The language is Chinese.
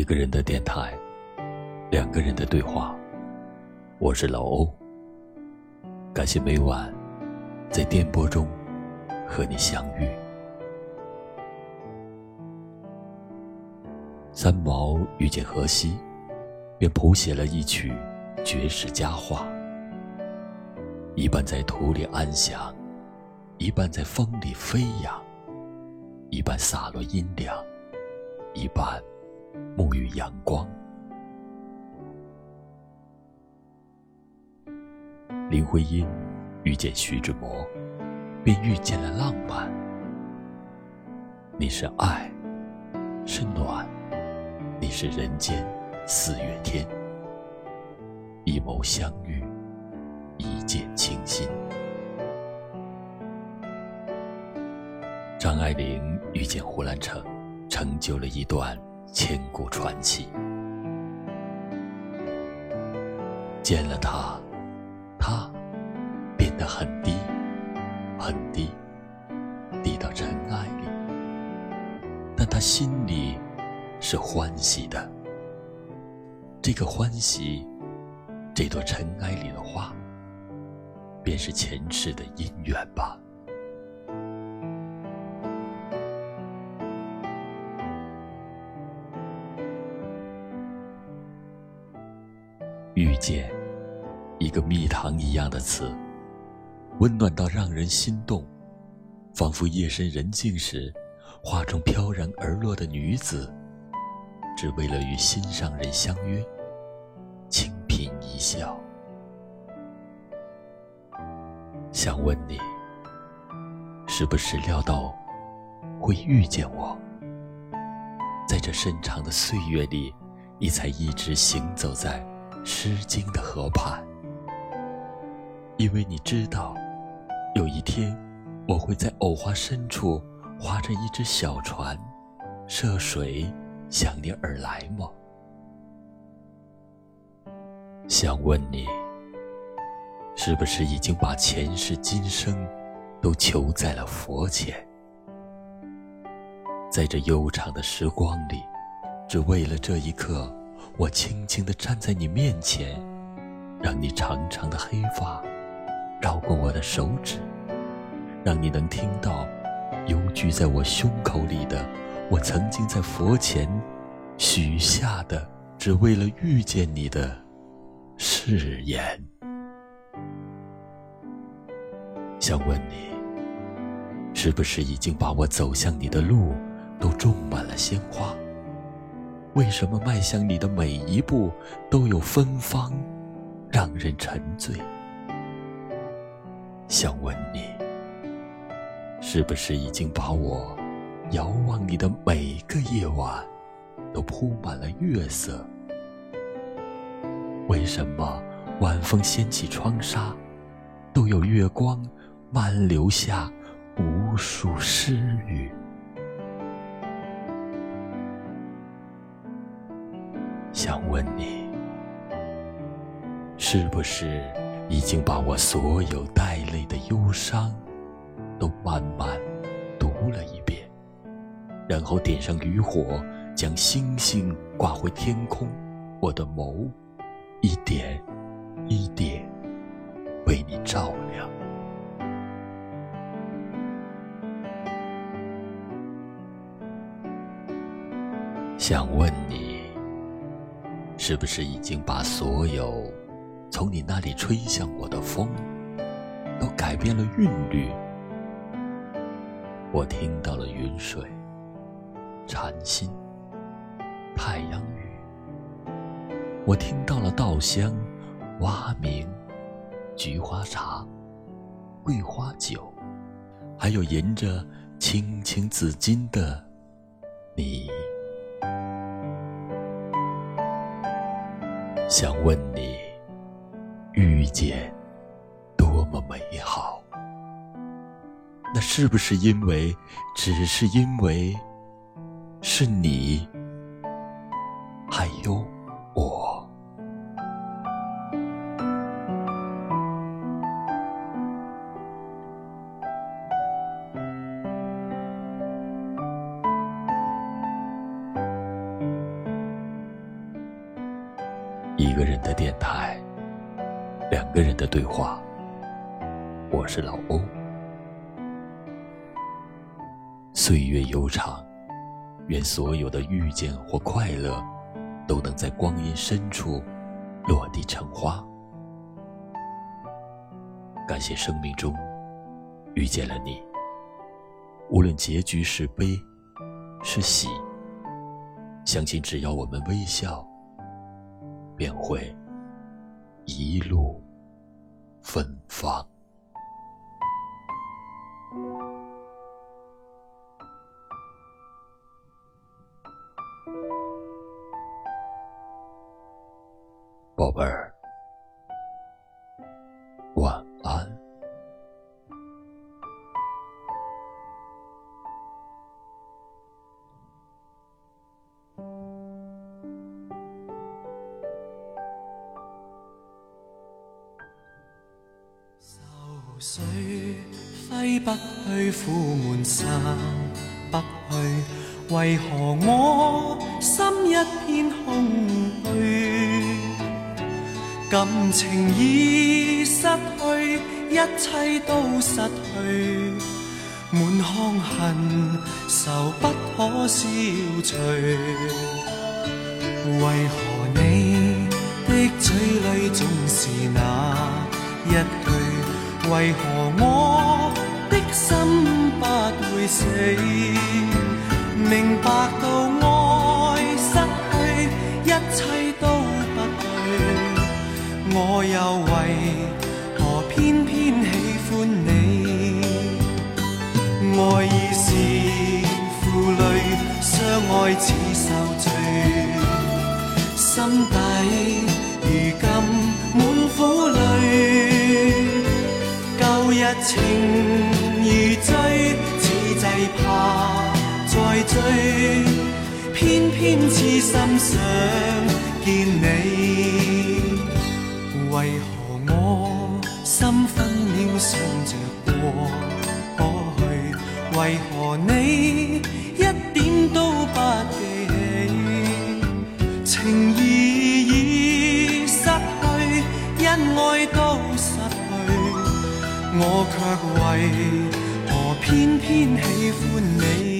一个人的电台，两个人的对话。我是老欧，感谢每晚在电波中和你相遇。三毛遇见荷西，便谱写了一曲绝世佳话，一半在土里安详，一半在风里飞扬，一半洒落阴凉，一半沐浴阳光。林徽因遇见徐志摩，便遇见了浪漫。你是爱，是暖。你是人间四月天，一眸相遇，一见倾心。张爱玲遇见胡兰成，成就了一段千古传奇。见了他，他变得很低，很低，低到尘埃里，但他心里。是欢喜的，这个欢喜，这朵尘埃里的花，便是前世的姻缘吧。遇见，一个蜜糖一样的词，温暖到让人心动，仿佛夜深人静时，画中飘然而落的女子。只为了与心上人相约，轻颦一笑。想问你，是不是料到会遇见我？在这深长的岁月里，你才一直行走在《诗经》的河畔，因为你知道，有一天我会在藕花深处划着一只小船，涉水。向你而来吗？想问你，是不是已经把前世今生都求在了佛前？在这悠长的时光里，只为了这一刻，我轻轻地站在你面前，让你长长的黑发绕过我的手指，让你能听到幽居在我胸口里的。我曾经在佛前许下的，只为了遇见你的誓言。想问你，是不是已经把我走向你的路都种满了鲜花？为什么迈向你的每一步都有芬芳，让人沉醉？想问你，是不是已经把我？遥望你的每个夜晚，都铺满了月色。为什么晚风掀起窗纱，都有月光漫流下无数诗语？想问你，是不是已经把我所有带泪的忧伤，都慢慢读了一遍？然后点上渔火，将星星挂回天空。我的眸，一点一点为你照亮。想问你，是不是已经把所有从你那里吹向我的风，都改变了韵律？我听到了云水。禅心，太阳雨，我听到了稻香、蛙鸣、菊花茶、桂花酒，还有吟着青青子衿的你。想问你，遇见多么美好？那是不是因为，只是因为？是你，还有个人的电台，两个人的对话。我是老欧。岁月悠长，愿所有的遇见或快乐，都能在光阴深处落地成花。感谢生命中遇见了你，无论结局是悲是喜，相信只要我们微笑，便会一路芬芳。宝贝儿，愁绪挥不去，苦闷散不去，为何我心一片空虚？感情已失去，一切都失去，满腔恨愁不可消除。为何你的嘴里总是那一为何我的心不会死？明白到爱失去，一切都不对。我又为何偏偏喜欢你？爱已是负累，相爱似受罪，心底如今满苦泪。情如醉，此际怕再追，偏偏痴心想见你。为何我心分秒想着过过去？为何你一点都不记我却为何偏偏喜欢你？